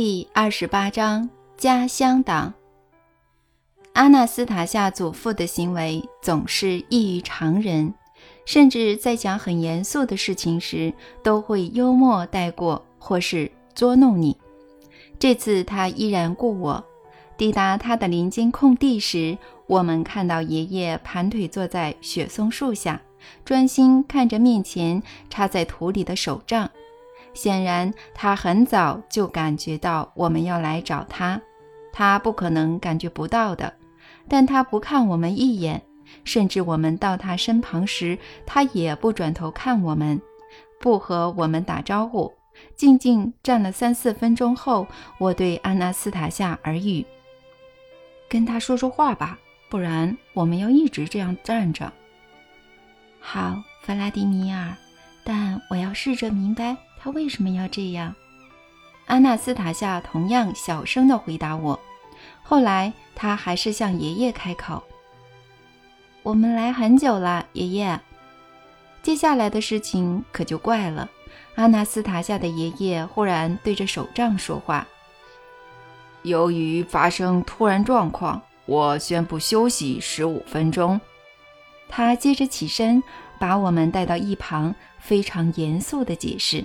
第二十八章家乡党。阿纳斯塔夏祖父的行为总是异于常人，甚至在讲很严肃的事情时，都会幽默带过，或是捉弄你。这次他依然故我。抵达他的林间空地时，我们看到爷爷盘腿坐在雪松树下，专心看着面前插在土里的手杖。显然，他很早就感觉到我们要来找他，他不可能感觉不到的。但他不看我们一眼，甚至我们到他身旁时，他也不转头看我们，不和我们打招呼。静静站了三四分钟后，我对安娜斯塔夏耳语：“跟他说说话吧，不然我们要一直这样站着。”好，弗拉迪米尔，但我要试着明白。他为什么要这样？阿纳斯塔夏同样小声地回答我。后来，他还是向爷爷开口：“我们来很久了，爷爷。”接下来的事情可就怪了。阿纳斯塔夏的爷爷忽然对着手杖说话：“由于发生突然状况，我宣布休息十五分钟。”他接着起身，把我们带到一旁，非常严肃地解释。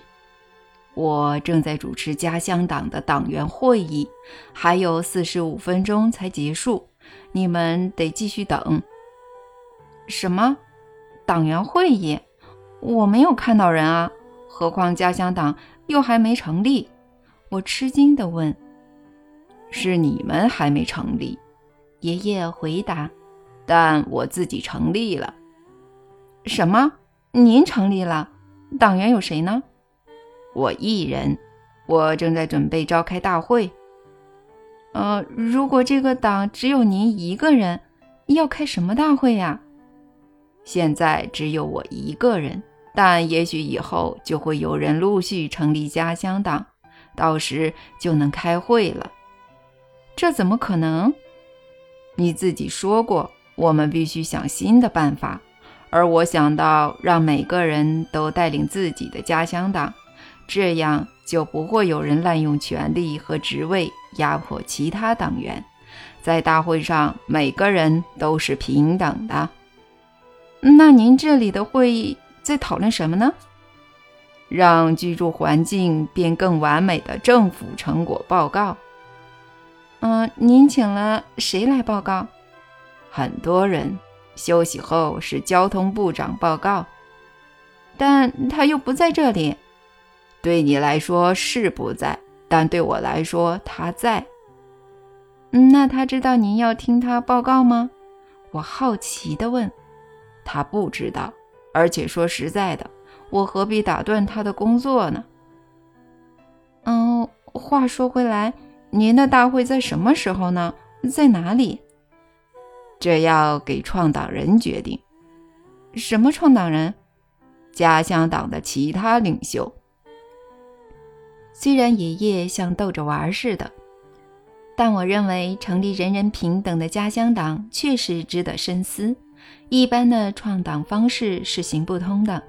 我正在主持家乡党的党员会议，还有四十五分钟才结束，你们得继续等。什么？党员会议？我没有看到人啊！何况家乡党又还没成立。我吃惊地问：“是你们还没成立？”爷爷回答：“但我自己成立了。”什么？您成立了？党员有谁呢？我一人，我正在准备召开大会。呃，如果这个党只有您一个人，要开什么大会呀？现在只有我一个人，但也许以后就会有人陆续成立家乡党，到时就能开会了。这怎么可能？你自己说过，我们必须想新的办法，而我想到让每个人都带领自己的家乡党。这样就不会有人滥用权力和职位压迫其他党员，在大会上每个人都是平等的。那您这里的会议在讨论什么呢？让居住环境变更完美的政府成果报告。嗯，您请了谁来报告？很多人。休息后是交通部长报告，但他又不在这里。对你来说是不在，但对我来说他在。那他知道您要听他报告吗？我好奇地问。他不知道，而且说实在的，我何必打断他的工作呢？嗯，话说回来，您的大会在什么时候呢？在哪里？这要给创党人决定。什么创党人？家乡党的其他领袖。虽然爷爷像逗着玩似的，但我认为成立人人平等的家乡党确实值得深思。一般的创党方式是行不通的，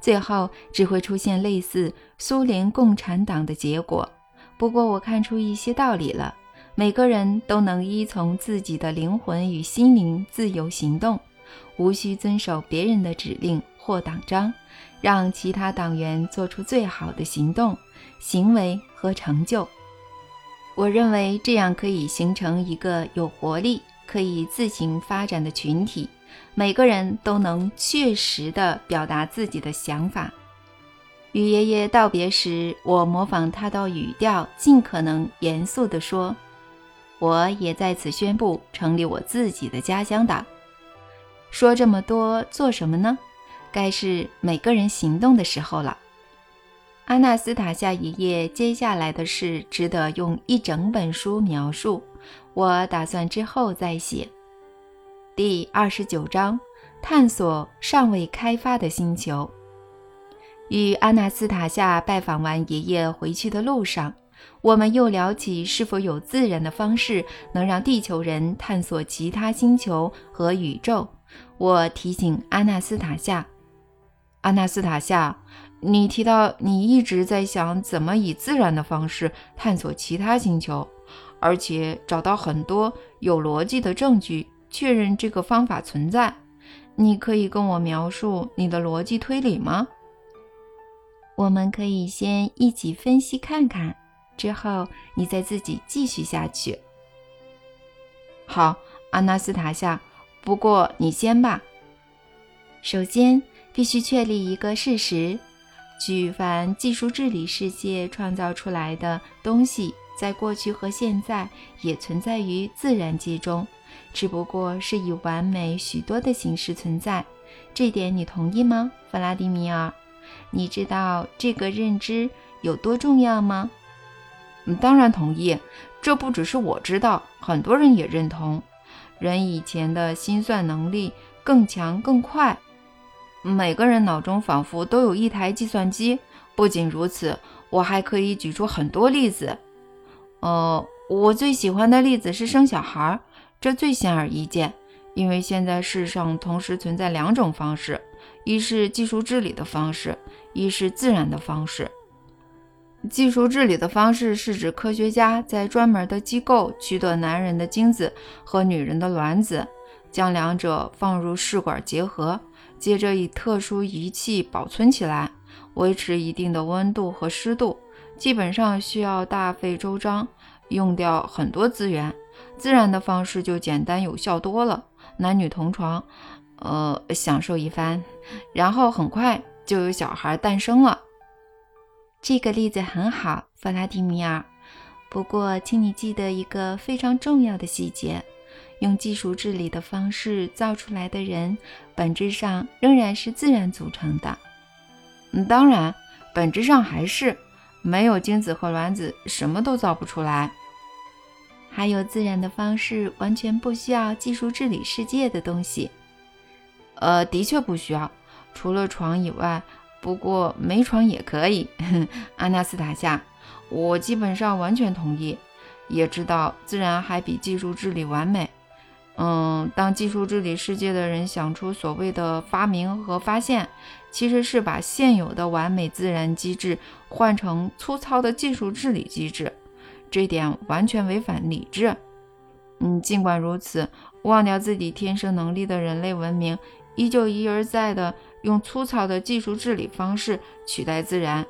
最后只会出现类似苏联共产党的结果。不过我看出一些道理了：每个人都能依从自己的灵魂与心灵自由行动，无需遵守别人的指令或党章，让其他党员做出最好的行动。行为和成就，我认为这样可以形成一个有活力、可以自行发展的群体。每个人都能确实地表达自己的想法。与爷爷道别时，我模仿他的语调，尽可能严肃地说：“我也在此宣布成立我自己的家乡党。”说这么多做什么呢？该是每个人行动的时候了。阿纳斯塔夏爷爷接下来的事值得用一整本书描述，我打算之后再写。第二十九章：探索尚未开发的星球。与阿纳斯塔夏拜访完爷爷回去的路上，我们又聊起是否有自然的方式能让地球人探索其他星球和宇宙。我提醒阿纳斯塔夏：“阿纳斯塔夏。”你提到你一直在想怎么以自然的方式探索其他星球，而且找到很多有逻辑的证据确认这个方法存在。你可以跟我描述你的逻辑推理吗？我们可以先一起分析看看，之后你再自己继续下去。好，阿纳斯塔夏，不过你先吧。首先，必须确立一个事实。举凡技术治理世界创造出来的东西，在过去和现在也存在于自然界中，只不过是以完美许多的形式存在。这点你同意吗，弗拉迪米尔？你知道这个认知有多重要吗？嗯，当然同意。这不只是我知道，很多人也认同。人以前的心算能力更强更快。每个人脑中仿佛都有一台计算机。不仅如此，我还可以举出很多例子。呃，我最喜欢的例子是生小孩，这最显而易见，因为现在世上同时存在两种方式：一是技术治理的方式，一是自然的方式。技术治理的方式是指科学家在专门的机构取得男人的精子和女人的卵子，将两者放入试管结合。接着以特殊仪器保存起来，维持一定的温度和湿度，基本上需要大费周章，用掉很多资源。自然的方式就简单有效多了，男女同床，呃，享受一番，然后很快就有小孩诞生了。这个例子很好，弗拉迪米尔。不过，请你记得一个非常重要的细节。用技术治理的方式造出来的人，本质上仍然是自然组成的。嗯，当然，本质上还是没有精子和卵子，什么都造不出来。还有自然的方式，完全不需要技术治理世界的东西。呃，的确不需要，除了床以外。不过没床也可以，阿纳斯塔夏，我基本上完全同意，也知道自然还比技术治理完美。嗯，当技术治理世界的人想出所谓的发明和发现，其实是把现有的完美自然机制换成粗糙的技术治理机制，这点完全违反理智。嗯，尽管如此，忘掉自己天生能力的人类文明依旧一而再的用粗糙的技术治理方式取代自然。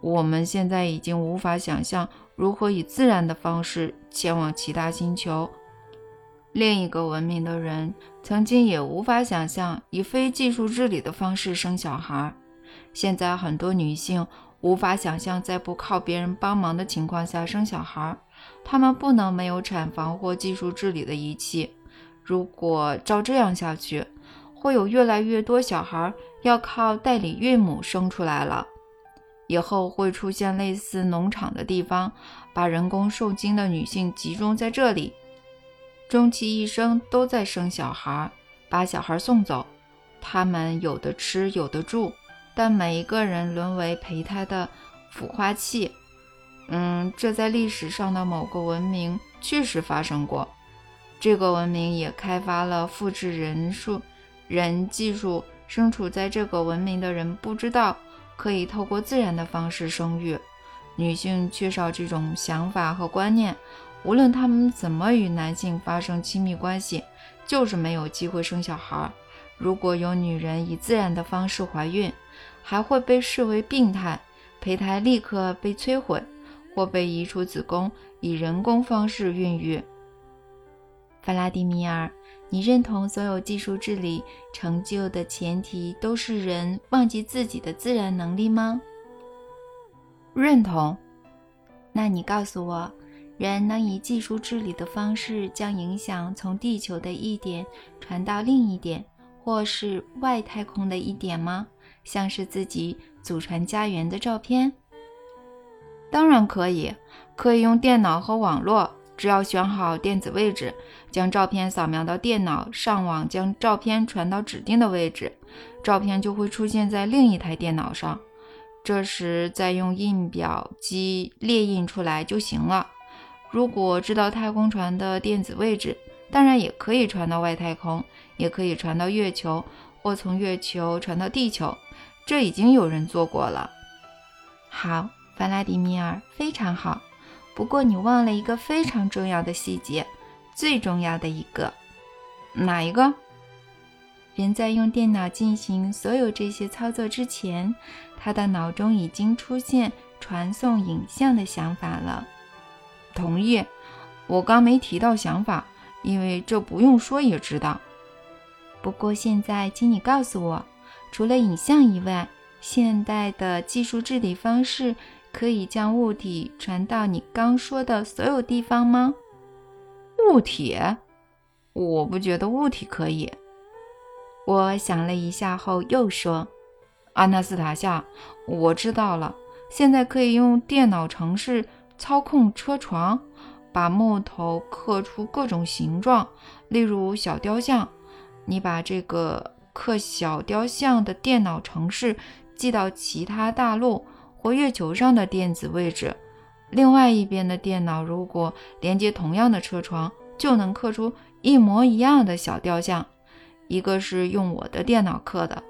我们现在已经无法想象如何以自然的方式前往其他星球。另一个文明的人曾经也无法想象以非技术治理的方式生小孩。现在很多女性无法想象在不靠别人帮忙的情况下生小孩，她们不能没有产房或技术治理的仪器。如果照这样下去，会有越来越多小孩要靠代理孕母生出来了。以后会出现类似农场的地方，把人工受精的女性集中在这里。终其一生都在生小孩，把小孩送走。他们有的吃，有的住，但每一个人沦为胚胎的孵化器。嗯，这在历史上的某个文明确实发生过。这个文明也开发了复制人数人技术。身处在这个文明的人不知道可以透过自然的方式生育。女性缺少这种想法和观念。无论他们怎么与男性发生亲密关系，就是没有机会生小孩。如果有女人以自然的方式怀孕，还会被视为病态，胚胎立刻被摧毁，或被移出子宫，以人工方式孕育。弗拉迪米尔，你认同所有技术治理成就的前提都是人忘记自己的自然能力吗？认同。那你告诉我。人能以技术治理的方式将影响从地球的一点传到另一点，或是外太空的一点吗？像是自己祖传家园的照片？当然可以，可以用电脑和网络，只要选好电子位置，将照片扫描到电脑，上网将照片传到指定的位置，照片就会出现在另一台电脑上。这时再用印表机列印出来就行了。如果知道太空船的电子位置，当然也可以传到外太空，也可以传到月球，或从月球传到地球。这已经有人做过了。好，弗拉迪米尔，非常好。不过你忘了一个非常重要的细节，最重要的一个。哪一个？人在用电脑进行所有这些操作之前，他的脑中已经出现传送影像的想法了。同意。我刚没提到想法，因为这不用说也知道。不过现在，请你告诉我，除了影像以外，现代的技术治理方式可以将物体传到你刚说的所有地方吗？物体？我不觉得物体可以。我想了一下后又说：“阿纳斯塔夏，我知道了。现在可以用电脑程式操控车床，把木头刻出各种形状，例如小雕像。你把这个刻小雕像的电脑程式寄到其他大陆或月球上的电子位置，另外一边的电脑如果连接同样的车床，就能刻出一模一样的小雕像。”一个是用我的电脑刻的，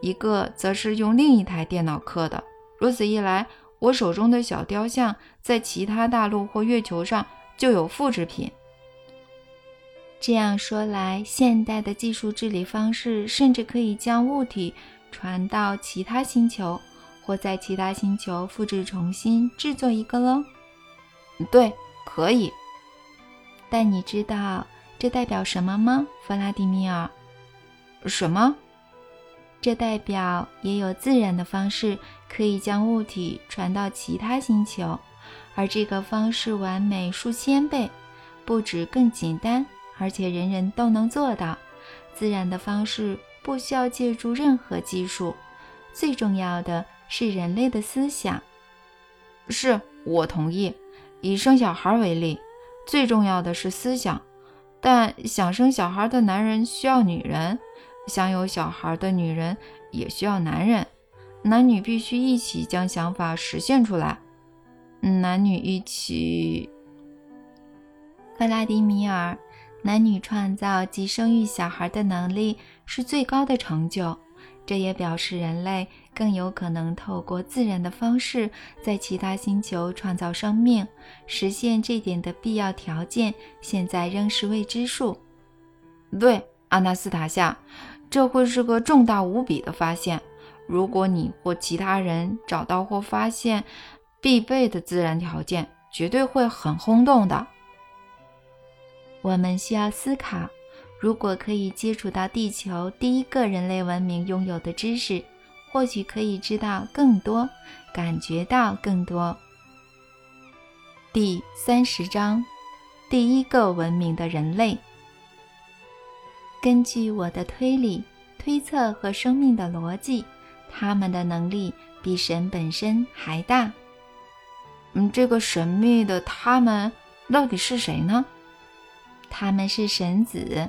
一个则是用另一台电脑刻的。如此一来，我手中的小雕像在其他大陆或月球上就有复制品。这样说来，现代的技术治理方式甚至可以将物体传到其他星球，或在其他星球复制重新制作一个喽？对，可以。但你知道这代表什么吗，弗拉迪米尔？什么？这代表也有自然的方式可以将物体传到其他星球，而这个方式完美数千倍，不止更简单，而且人人都能做到。自然的方式不需要借助任何技术，最重要的是人类的思想。是我同意。以生小孩为例，最重要的是思想，但想生小孩的男人需要女人。想有小孩的女人也需要男人，男女必须一起将想法实现出来。男女一起，弗拉迪米尔，男女创造及生育小孩的能力是最高的成就。这也表示人类更有可能透过自然的方式在其他星球创造生命。实现这点的必要条件现在仍是未知数。对，阿纳斯塔夏。这会是个重大无比的发现。如果你或其他人找到或发现必备的自然条件，绝对会很轰动的。我们需要思考：如果可以接触到地球第一个人类文明拥有的知识，或许可以知道更多，感觉到更多。第三十章：第一个文明的人类。根据我的推理、推测和生命的逻辑，他们的能力比神本身还大。嗯，这个神秘的他们到底是谁呢？他们是神子，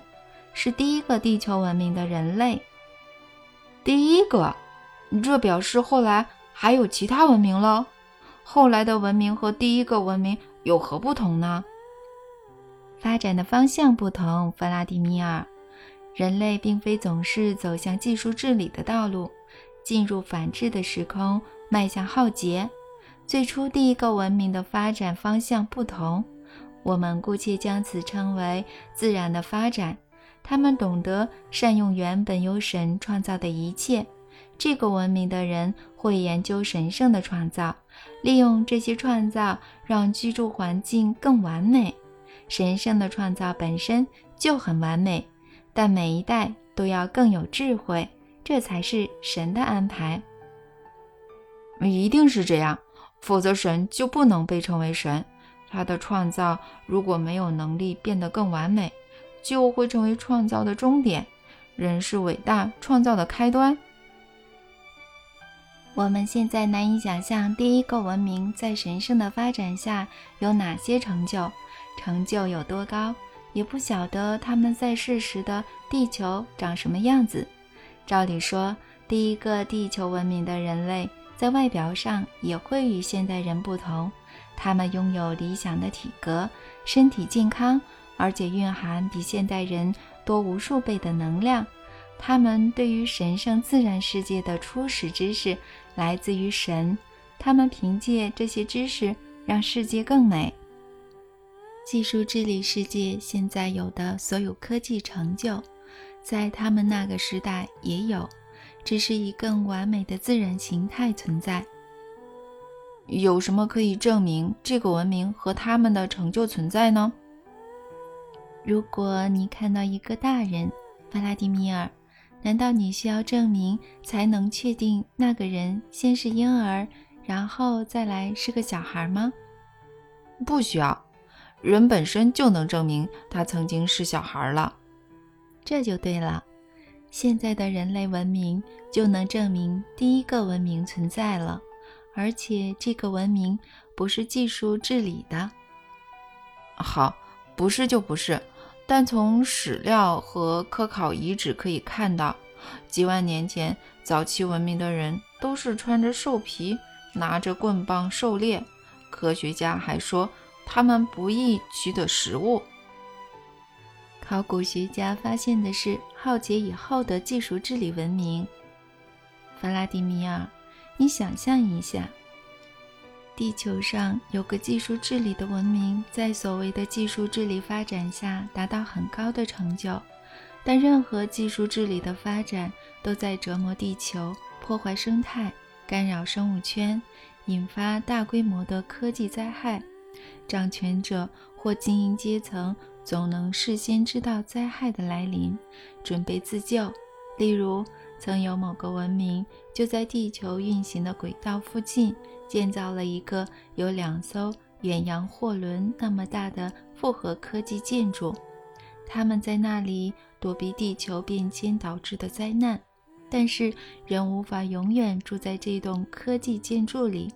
是第一个地球文明的人类。第一个，这表示后来还有其他文明了。后来的文明和第一个文明有何不同呢？发展的方向不同，弗拉迪米尔。人类并非总是走向技术治理的道路，进入反智的时空，迈向浩劫。最初第一个文明的发展方向不同，我们姑且将此称为自然的发展。他们懂得善用原本由神创造的一切。这个文明的人会研究神圣的创造，利用这些创造让居住环境更完美。神圣的创造本身就很完美。但每一代都要更有智慧，这才是神的安排。一定是这样，否则神就不能被称为神。他的创造如果没有能力变得更完美，就会成为创造的终点。人是伟大创造的开端。我们现在难以想象第一个文明在神圣的发展下有哪些成就，成就有多高。也不晓得他们在世时的地球长什么样子。照理说，第一个地球文明的人类在外表上也会与现代人不同。他们拥有理想的体格，身体健康，而且蕴含比现代人多无数倍的能量。他们对于神圣自然世界的初始知识来自于神，他们凭借这些知识让世界更美。技术治理世界现在有的所有科技成就，在他们那个时代也有，只是以更完美的自然形态存在。有什么可以证明这个文明和他们的成就存在呢？如果你看到一个大人，弗拉迪米尔，难道你需要证明才能确定那个人先是婴儿，然后再来是个小孩吗？不需要，人本身就能证明他曾经是小孩了。这就对了，现在的人类文明就能证明第一个文明存在了，而且这个文明不是技术治理的。好，不是就不是。但从史料和科考遗址可以看到，几万年前早期文明的人都是穿着兽皮，拿着棍棒狩猎。科学家还说，他们不易取得食物。考古学家发现的是浩劫以后的技术治理文明。弗拉迪米尔，你想象一下。地球上有个技术治理的文明，在所谓的技术治理发展下达到很高的成就，但任何技术治理的发展都在折磨地球、破坏生态、干扰生物圈，引发大规模的科技灾害。掌权者或精英阶层总能事先知道灾害的来临，准备自救。例如，曾有某个文明就在地球运行的轨道附近。建造了一个有两艘远洋货轮那么大的复合科技建筑，他们在那里躲避地球变迁导致的灾难，但是人无法永远住在这栋科技建筑里，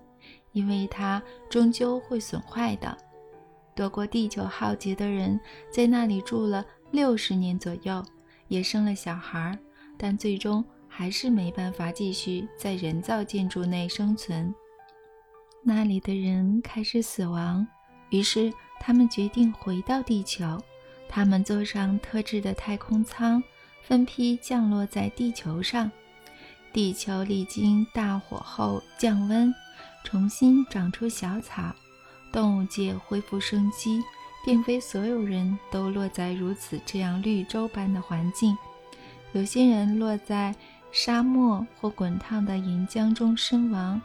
因为它终究会损坏的。躲过地球浩劫的人在那里住了六十年左右，也生了小孩，但最终还是没办法继续在人造建筑内生存。那里的人开始死亡，于是他们决定回到地球。他们坐上特制的太空舱，分批降落在地球上。地球历经大火后降温，重新长出小草，动物界恢复生机。并非所有人都落在如此这样绿洲般的环境，有些人落在沙漠或滚烫的岩浆中身亡。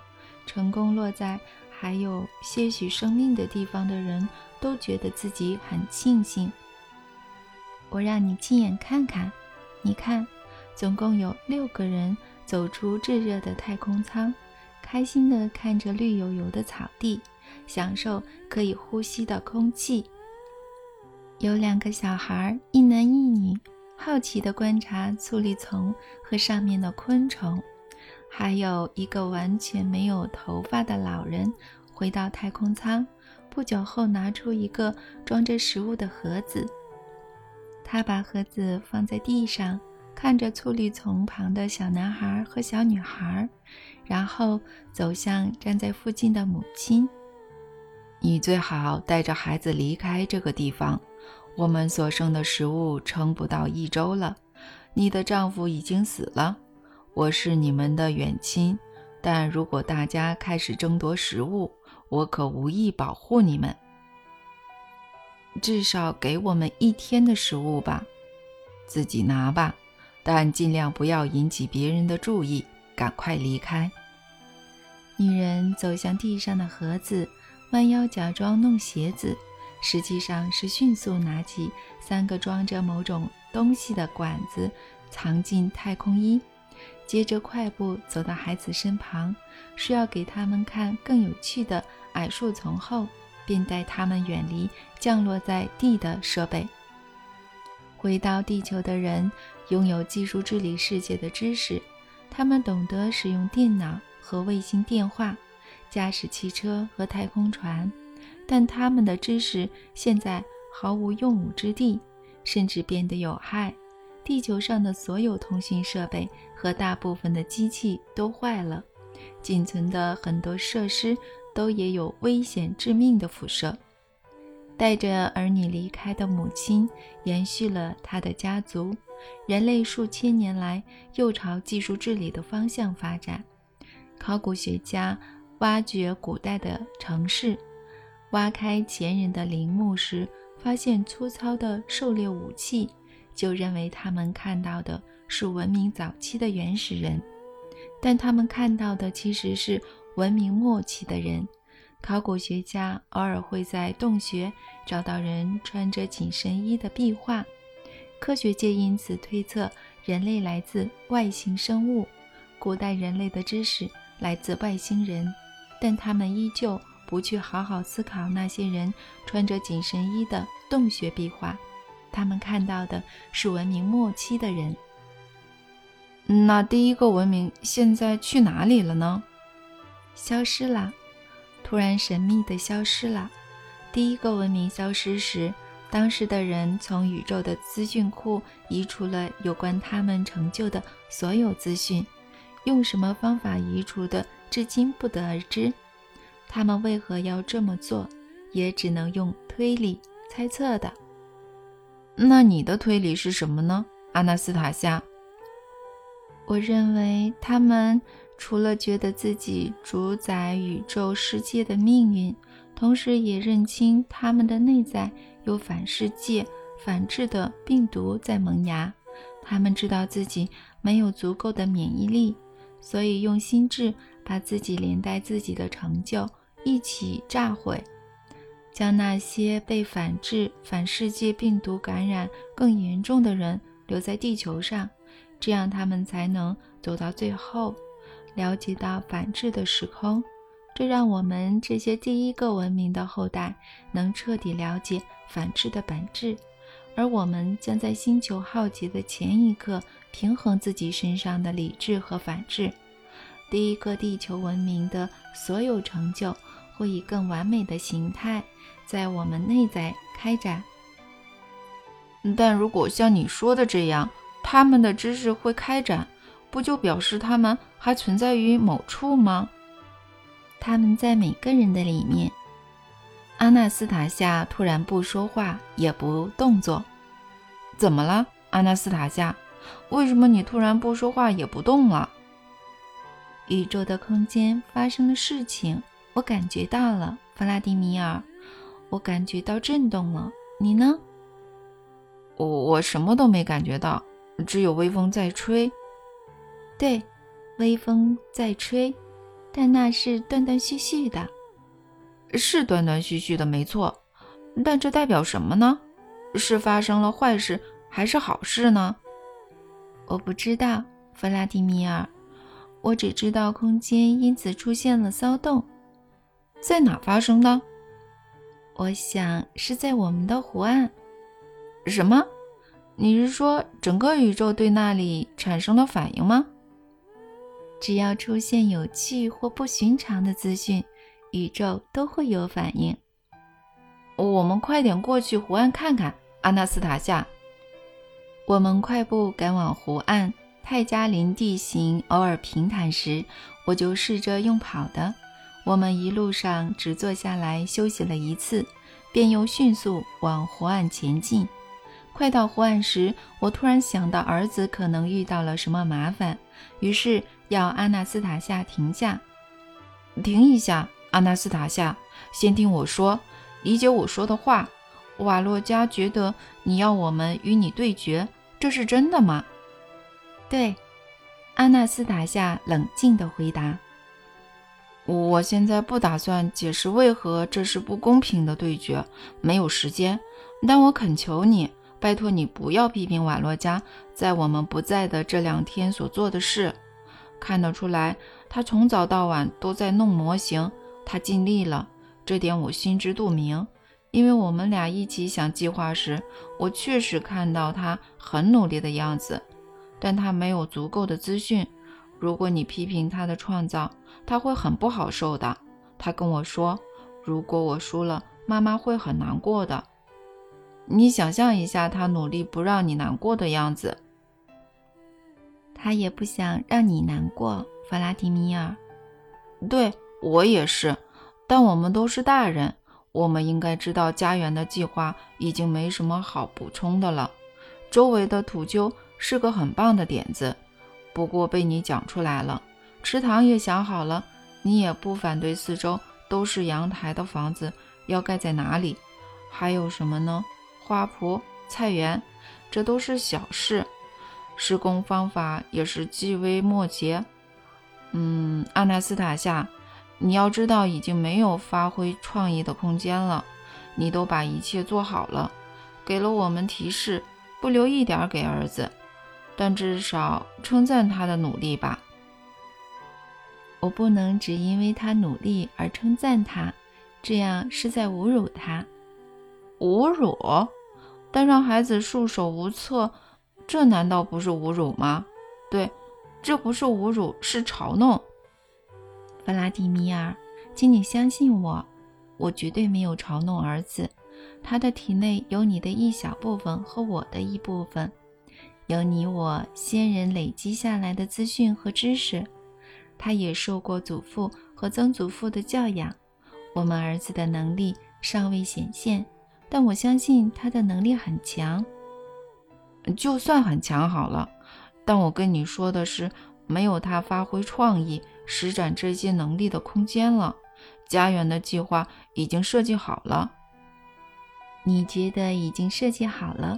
成功落在还有些许生命的地方的人都觉得自己很庆幸。我让你亲眼看看，你看，总共有六个人走出炙热的太空舱，开心地看着绿油油的草地，享受可以呼吸的空气。有两个小孩，一男一女，好奇地观察醋栗丛和上面的昆虫。还有一个完全没有头发的老人回到太空舱，不久后拿出一个装着食物的盒子。他把盒子放在地上，看着醋栗丛旁的小男孩和小女孩，然后走向站在附近的母亲。你最好带着孩子离开这个地方。我们所剩的食物撑不到一周了。你的丈夫已经死了。我是你们的远亲，但如果大家开始争夺食物，我可无意保护你们。至少给我们一天的食物吧，自己拿吧，但尽量不要引起别人的注意。赶快离开。女人走向地上的盒子，弯腰假装弄鞋子，实际上是迅速拿起三个装着某种东西的管子，藏进太空衣。接着快步走到孩子身旁，说要给他们看更有趣的矮树丛后，便带他们远离降落在地的设备。回到地球的人拥有技术治理世界的知识，他们懂得使用电脑和卫星电话，驾驶汽车和太空船，但他们的知识现在毫无用武之地，甚至变得有害。地球上的所有通讯设备和大部分的机器都坏了，仅存的很多设施都也有危险致命的辐射。带着儿女离开的母亲，延续了他的家族。人类数千年来又朝技术治理的方向发展。考古学家挖掘古代的城市，挖开前人的陵墓时，发现粗糙的狩猎武器，就认为他们看到的是文明早期的原始人，但他们看到的其实是文明末期的人。考古学家偶尔会在洞穴找到人穿着紧身衣的壁画，科学界因此推测人类来自外星生物，古代人类的知识来自外星人，但他们依旧不去好好思考那些人穿着紧身衣的洞穴壁画，他们看到的是文明末期的人。那第一个文明现在去哪里了呢？消失了。突然神秘地消失了。第一个文明消失时，当时的人从宇宙的资讯库移除了有关他们成就的所有资讯，用什么方法移除的，至今不得而知。他们为何要这么做，也只能用推理猜测的。那你的推理是什么呢，阿纳斯塔夏？我认为他们。除了觉得自己主宰宇宙世界的命运，同时也认清他们的内在有反世界、反制的病毒在萌芽。他们知道自己没有足够的免疫力，所以用心智把自己连带自己的成就一起炸毁，将那些被反制、反世界病毒感染更严重的人留在地球上，这样他们才能走到最后。了解到反制的时空，这让我们这些第一个文明的后代能彻底了解反制的本质，而我们将在星球浩劫的前一刻平衡自己身上的理智和反制。第一个地球文明的所有成就会以更完美的形态在我们内在开展。但如果像你说的这样，他们的知识会开展。不就表示他们还存在于某处吗？他们在每个人的里面。阿纳斯塔夏突然不说话，也不动作。怎么了，阿纳斯塔夏？为什么你突然不说话也不动了？宇宙的空间发生了事情，我感觉到了，弗拉迪米尔。我感觉到震动了。你呢？我我什么都没感觉到，只有微风在吹。对，微风在吹，但那是断断续续的，是断断续续的，没错。但这代表什么呢？是发生了坏事，还是好事呢？我不知道，弗拉迪米尔。我只知道空间因此出现了骚动，在哪发生的？我想是在我们的湖岸。什么？你是说整个宇宙对那里产生了反应吗？只要出现有趣或不寻常的资讯，宇宙都会有反应。我们快点过去湖岸看看，阿纳斯塔夏。我们快步赶往湖岸。泰加林地形偶尔平坦时，我就试着用跑的。我们一路上只坐下来休息了一次，便又迅速往湖岸前进。快到湖岸时，我突然想到儿子可能遇到了什么麻烦，于是。要阿纳斯塔夏停下，停一下，阿纳斯塔夏，先听我说，理解我说的话。瓦洛加觉得你要我们与你对决，这是真的吗？对，阿纳斯塔夏冷静地回答。我现在不打算解释为何这是不公平的对决，没有时间。但我恳求你，拜托你不要批评瓦洛加在我们不在的这两天所做的事。看得出来，他从早到晚都在弄模型，他尽力了，这点我心知肚明。因为我们俩一起想计划时，我确实看到他很努力的样子，但他没有足够的资讯。如果你批评他的创造，他会很不好受的。他跟我说，如果我输了，妈妈会很难过的。你想象一下，他努力不让你难过的样子。他也不想让你难过，弗拉迪米尔。对我也是，但我们都是大人，我们应该知道家园的计划已经没什么好补充的了。周围的土丘是个很棒的点子，不过被你讲出来了。池塘也想好了，你也不反对四周都是阳台的房子要盖在哪里？还有什么呢？花圃、菜园，这都是小事。施工方法也是细微末节。嗯，阿纳斯塔夏，你要知道，已经没有发挥创意的空间了。你都把一切做好了，给了我们提示，不留一点给儿子，但至少称赞他的努力吧。我不能只因为他努力而称赞他，这样是在侮辱他。侮辱？但让孩子束手无策。这难道不是侮辱吗？对，这不是侮辱，是嘲弄。弗拉迪米尔，请你相信我，我绝对没有嘲弄儿子。他的体内有你的一小部分和我的一部分，有你我先人累积下来的资讯和知识。他也受过祖父和曾祖父的教养。我们儿子的能力尚未显现，但我相信他的能力很强。就算很强好了，但我跟你说的是，没有他发挥创意、施展这些能力的空间了。家园的计划已经设计好了，你觉得已经设计好了？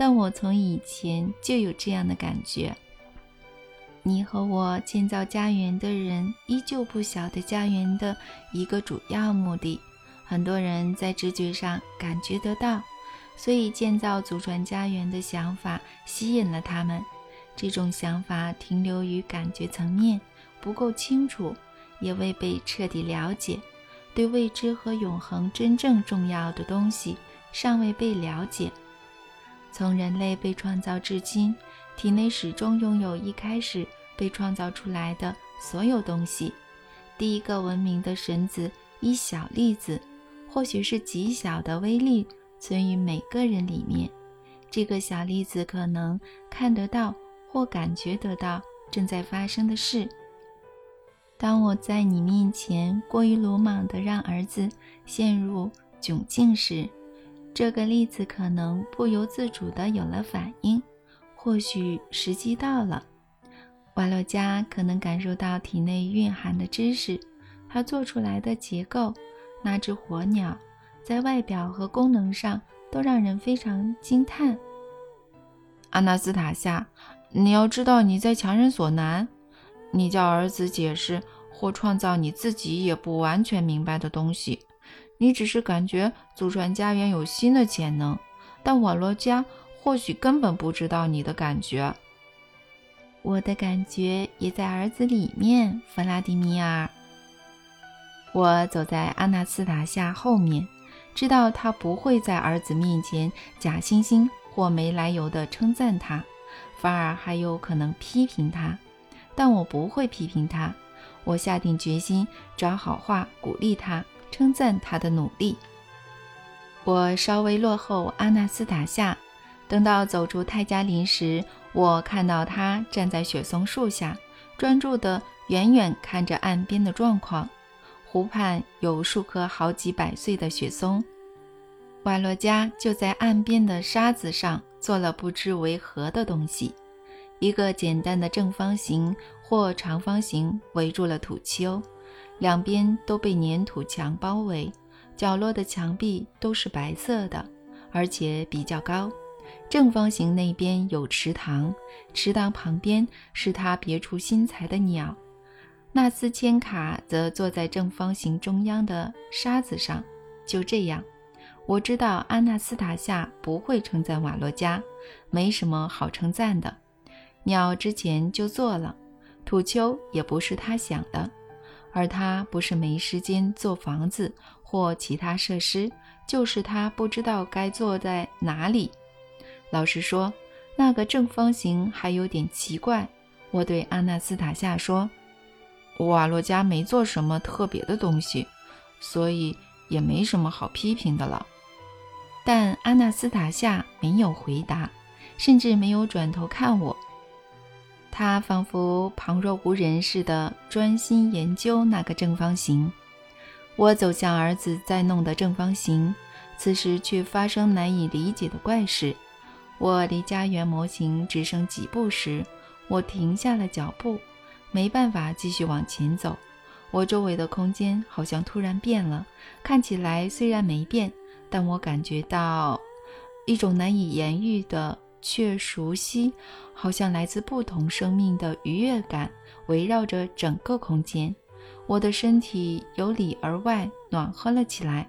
但我从以前就有这样的感觉。你和我建造家园的人依旧不晓得家园的一个主要目的，很多人在直觉上感觉得到。所以，建造祖传家园的想法吸引了他们。这种想法停留于感觉层面，不够清楚，也未被彻底了解。对未知和永恒真正重要的东西尚未被了解。从人类被创造至今，体内始终拥有一开始被创造出来的所有东西。第一个文明的神子，一小粒子，或许是极小的微粒。存于每个人里面，这个小粒子可能看得到或感觉得到正在发生的事。当我在你面前过于鲁莽地让儿子陷入窘境时，这个粒子可能不由自主地有了反应。或许时机到了，瓦洛加可能感受到体内蕴含的知识，他做出来的结构，那只火鸟。在外表和功能上都让人非常惊叹。阿纳斯塔夏，你要知道你在强人所难。你叫儿子解释或创造你自己也不完全明白的东西。你只是感觉祖传家园有新的潜能，但瓦罗加或许根本不知道你的感觉。我的感觉也在儿子里面，弗拉迪米尔。我走在阿纳斯塔夏后面。知道他不会在儿子面前假惺惺或没来由地称赞他，反而还有可能批评他。但我不会批评他，我下定决心找好话鼓励他，称赞他的努力。我稍微落后阿纳斯塔夏，等到走出泰加林时，我看到他站在雪松树下，专注地远远看着岸边的状况。湖畔有数棵好几百岁的雪松，瓦洛加就在岸边的沙子上做了不知为何的东西，一个简单的正方形或长方形围住了土丘，两边都被粘土墙包围，角落的墙壁都是白色的，而且比较高。正方形那边有池塘，池塘旁边是他别出心裁的鸟。纳斯千卡则坐在正方形中央的沙子上。就这样，我知道阿纳斯塔夏不会称赞瓦洛加，没什么好称赞的。鸟之前就做了，土丘也不是他想的，而他不是没时间做房子或其他设施，就是他不知道该坐在哪里。老实说，那个正方形还有点奇怪。我对阿纳斯塔夏说。瓦洛加没做什么特别的东西，所以也没什么好批评的了。但阿纳斯塔夏没有回答，甚至没有转头看我。他仿佛旁若无人似的专心研究那个正方形。我走向儿子在弄的正方形，此时却发生难以理解的怪事。我离家园模型只剩几步时，我停下了脚步，没办法继续往前走。我周围的空间好像突然变了，看起来虽然没变，但我感觉到一种难以言喻的却熟悉，好像来自不同生命的愉悦感，围绕着整个空间。我的身体由里而外暖和了起来，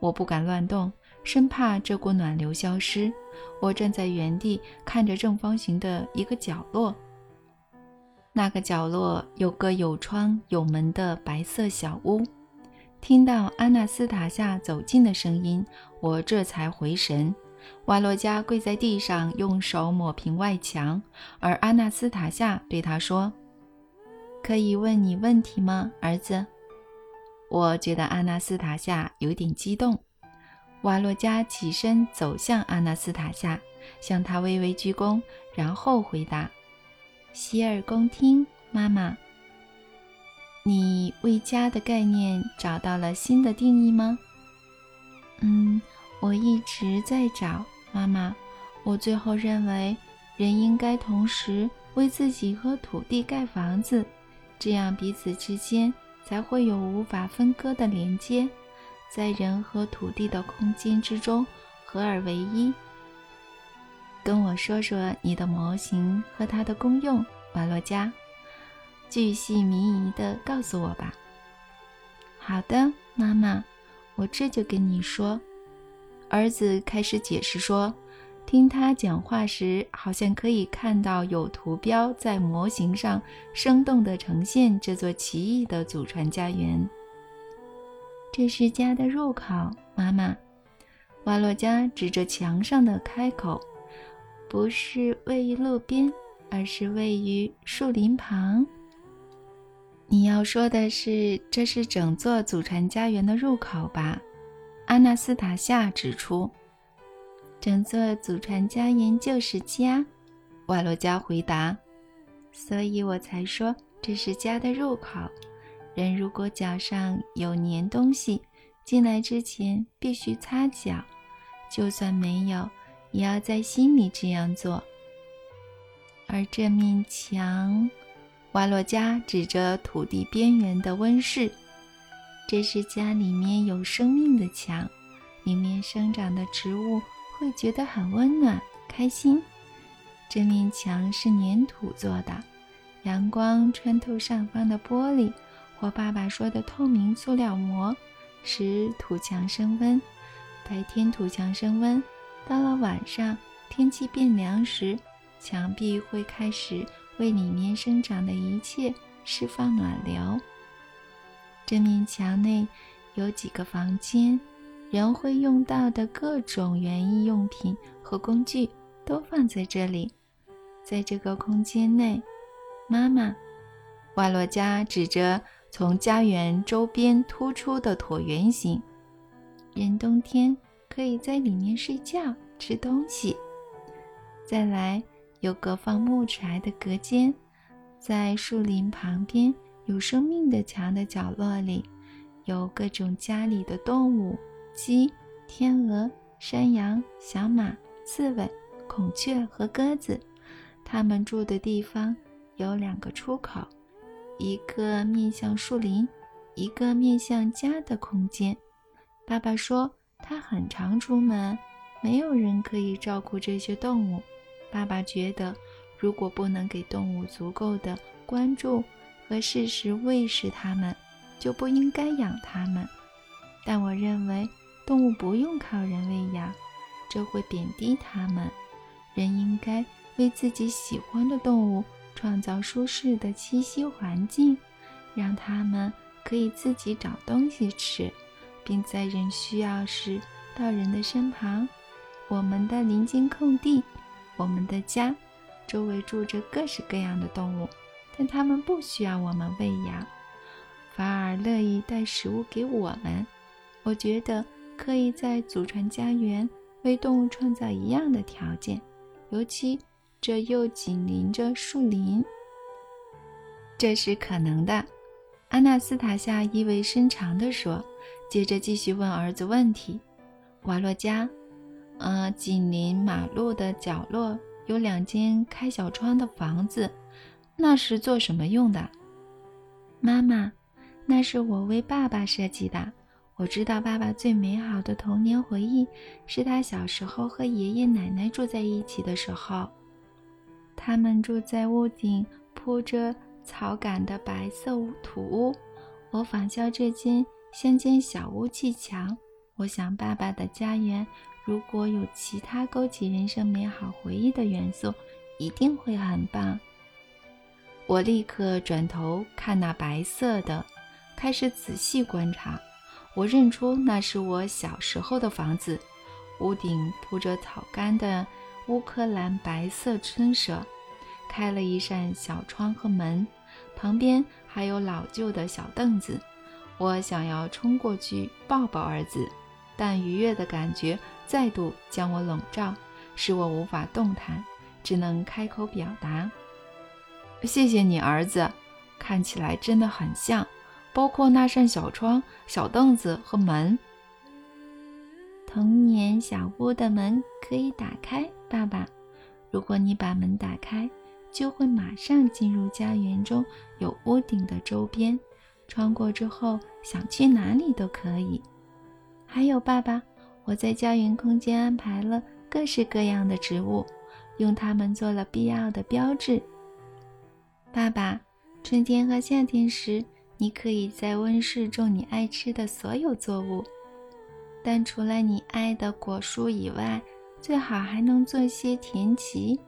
我不敢乱动，生怕这股暖流消失。我站在原地，看着正方形的一个角落。那个角落有个有窗有门的白色小屋。听到阿纳斯塔夏走近的声音，我这才回神。瓦洛加跪在地上，用手抹平外墙，而阿纳斯塔夏对他说：“可以问你问题吗，儿子？”我觉得阿纳斯塔夏有点激动。瓦洛加起身走向阿纳斯塔夏，向他微微鞠躬，然后回答。洗耳恭听，妈妈。你为家的概念找到了新的定义吗？嗯，我一直在找，妈妈。我最后认为，人应该同时为自己和土地盖房子，这样彼此之间才会有无法分割的连接，在人和土地的空间之中合二为一。跟我说说你的模型和它的功用，瓦洛加，巨细靡遗地告诉我吧。好的，妈妈，我这就跟你说。儿子开始解释说，听他讲话时，好像可以看到有图标在模型上生动地呈现这座奇异的祖传家园。这是家的入口，妈妈。瓦洛加指着墙上的开口。不是位于路边，而是位于树林旁。你要说的是，这是整座祖传家园的入口吧？阿纳斯塔夏指出。整座祖传家园就是家，瓦洛加回答。所以我才说这是家的入口。人如果脚上有粘东西，进来之前必须擦脚，就算没有。也要在心里这样做。而这面墙，瓦洛加指着土地边缘的温室，这是家里面有生命的墙，里面生长的植物会觉得很温暖、开心。这面墙是粘土做的，阳光穿透上方的玻璃或爸爸说的透明塑料膜，使土墙升温。白天土墙升温。到了晚上，天气变凉时，墙壁会开始为里面生长的一切释放暖流。这面墙内有几个房间，人会用到的各种园艺用品和工具都放在这里。在这个空间内，妈妈，瓦洛加指着从家园周边突出的椭圆形，人冬天。可以在里面睡觉、吃东西。再来，有个放木柴的隔间，在树林旁边有生命的墙的角落里，有各种家里的动物：鸡、天鹅、山羊、小马、刺猬、孔雀和鸽子。它们住的地方有两个出口，一个面向树林，一个面向家的空间。爸爸说。他很常出门，没有人可以照顾这些动物。爸爸觉得，如果不能给动物足够的关注和适时喂食它们，就不应该养它们。但我认为，动物不用靠人喂养，这会贬低它们。人应该为自己喜欢的动物创造舒适的栖息环境，让它们可以自己找东西吃。并在人需要时到人的身旁。我们的临近空地，我们的家，周围住着各式各样的动物，但它们不需要我们喂养，反而乐意带食物给我们。我觉得可以在祖传家园为动物创造一样的条件，尤其这又紧邻着树林。这是可能的，阿纳斯塔夏意味深长地说。接着继续问儿子问题：“瓦洛加，呃，紧邻马路的角落有两间开小窗的房子，那是做什么用的？”妈妈，那是我为爸爸设计的。我知道爸爸最美好的童年回忆是他小时候和爷爷奶奶住在一起的时候，他们住在屋顶铺着草杆的白色土屋。我仿效这间乡间小屋砌墙。我想，爸爸的家园如果有其他勾起人生美好回忆的元素，一定会很棒。我立刻转头看那白色的，开始仔细观察。我认出那是我小时候的房子，屋顶铺着草干的乌克兰白色村舍，开了一扇小窗和门，旁边。还有老旧的小凳子，我想要冲过去抱抱儿子，但愉悦的感觉再度将我笼罩，使我无法动弹，只能开口表达：“谢谢你，儿子，看起来真的很像，包括那扇小窗、小凳子和门。童年小屋的门可以打开，爸爸，如果你把门打开。”就会马上进入家园中有屋顶的周边，穿过之后想去哪里都可以。还有爸爸，我在家园空间安排了各式各样的植物，用它们做了必要的标志。爸爸，春天和夏天时，你可以在温室种你爱吃的所有作物，但除了你爱的果蔬以外，最好还能做些田畦。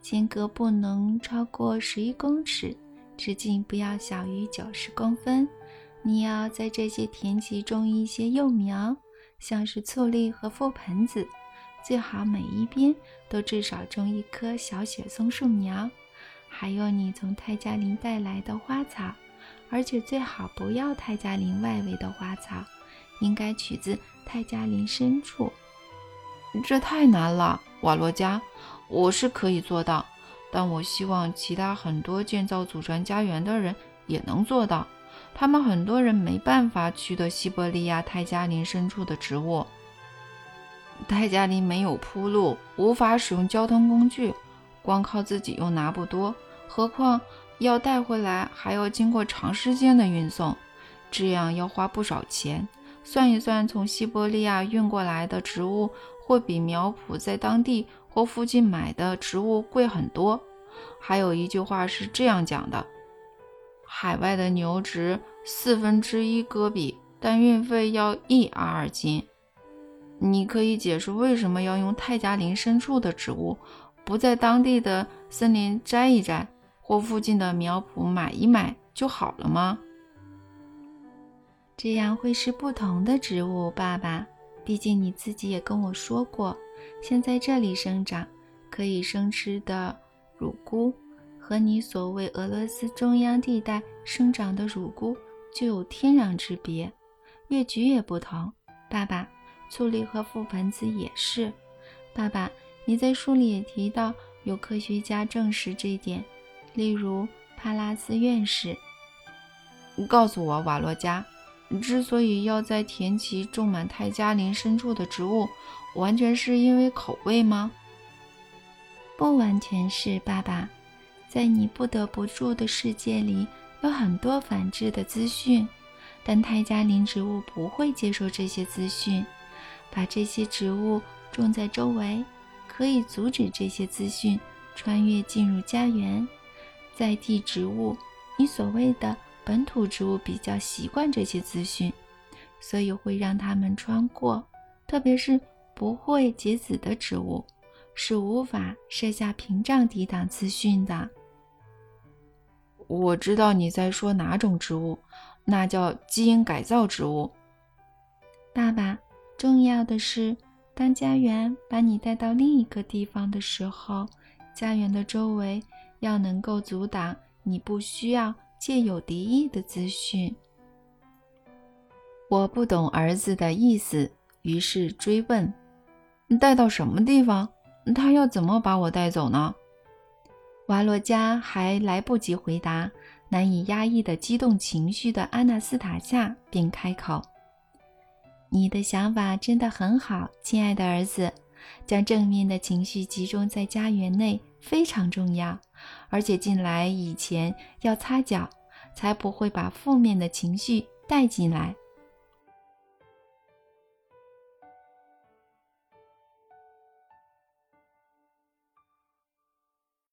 间隔不能超过十一公尺，直径不要小于九十公分。你要在这些田畦种一些幼苗，像是醋栗和覆盆子，最好每一边都至少种一棵小雪松树苗。还有你从泰加林带来的花草，而且最好不要泰加林外围的花草，应该取自泰加林深处。这太难了，瓦洛加。我是可以做到，但我希望其他很多建造祖传家园的人也能做到。他们很多人没办法取得西伯利亚泰加林深处的植物。泰加林没有铺路，无法使用交通工具，光靠自己又拿不多，何况要带回来还要经过长时间的运送，这样要花不少钱。算一算，从西伯利亚运过来的植物会比苗圃在当地。或附近买的植物贵很多。还有一句话是这样讲的：海外的牛值四分之一戈比，但运费要一阿尔金。你可以解释为什么要用泰加林深处的植物，不在当地的森林摘一摘，或附近的苗圃买一买就好了吗？这样会是不同的植物，爸爸。毕竟你自己也跟我说过。先在这里生长，可以生吃的乳菇，和你所谓俄罗斯中央地带生长的乳菇就有天壤之别。越橘也不同，爸爸，醋栗和覆盆子也是。爸爸，你在书里也提到有科学家证实这一点，例如帕拉斯院士。告诉我，瓦洛加，之所以要在田畦种满泰加林深处的植物。完全是因为口味吗？不完全是，爸爸。在你不得不住的世界里，有很多反制的资讯，但泰加林植物不会接受这些资讯。把这些植物种在周围，可以阻止这些资讯穿越进入家园。在地植物，你所谓的本土植物比较习惯这些资讯，所以会让它们穿过，特别是。不会结籽的植物是无法设下屏障抵挡资讯的。我知道你在说哪种植物，那叫基因改造植物。爸爸，重要的是，当家园把你带到另一个地方的时候，家园的周围要能够阻挡你不需要借有敌意的资讯。我不懂儿子的意思，于是追问。带到什么地方？他要怎么把我带走呢？瓦洛加还来不及回答，难以压抑的激动情绪的安娜斯塔夏便开口：“你的想法真的很好，亲爱的儿子。将正面的情绪集中在家园内非常重要，而且进来以前要擦脚，才不会把负面的情绪带进来。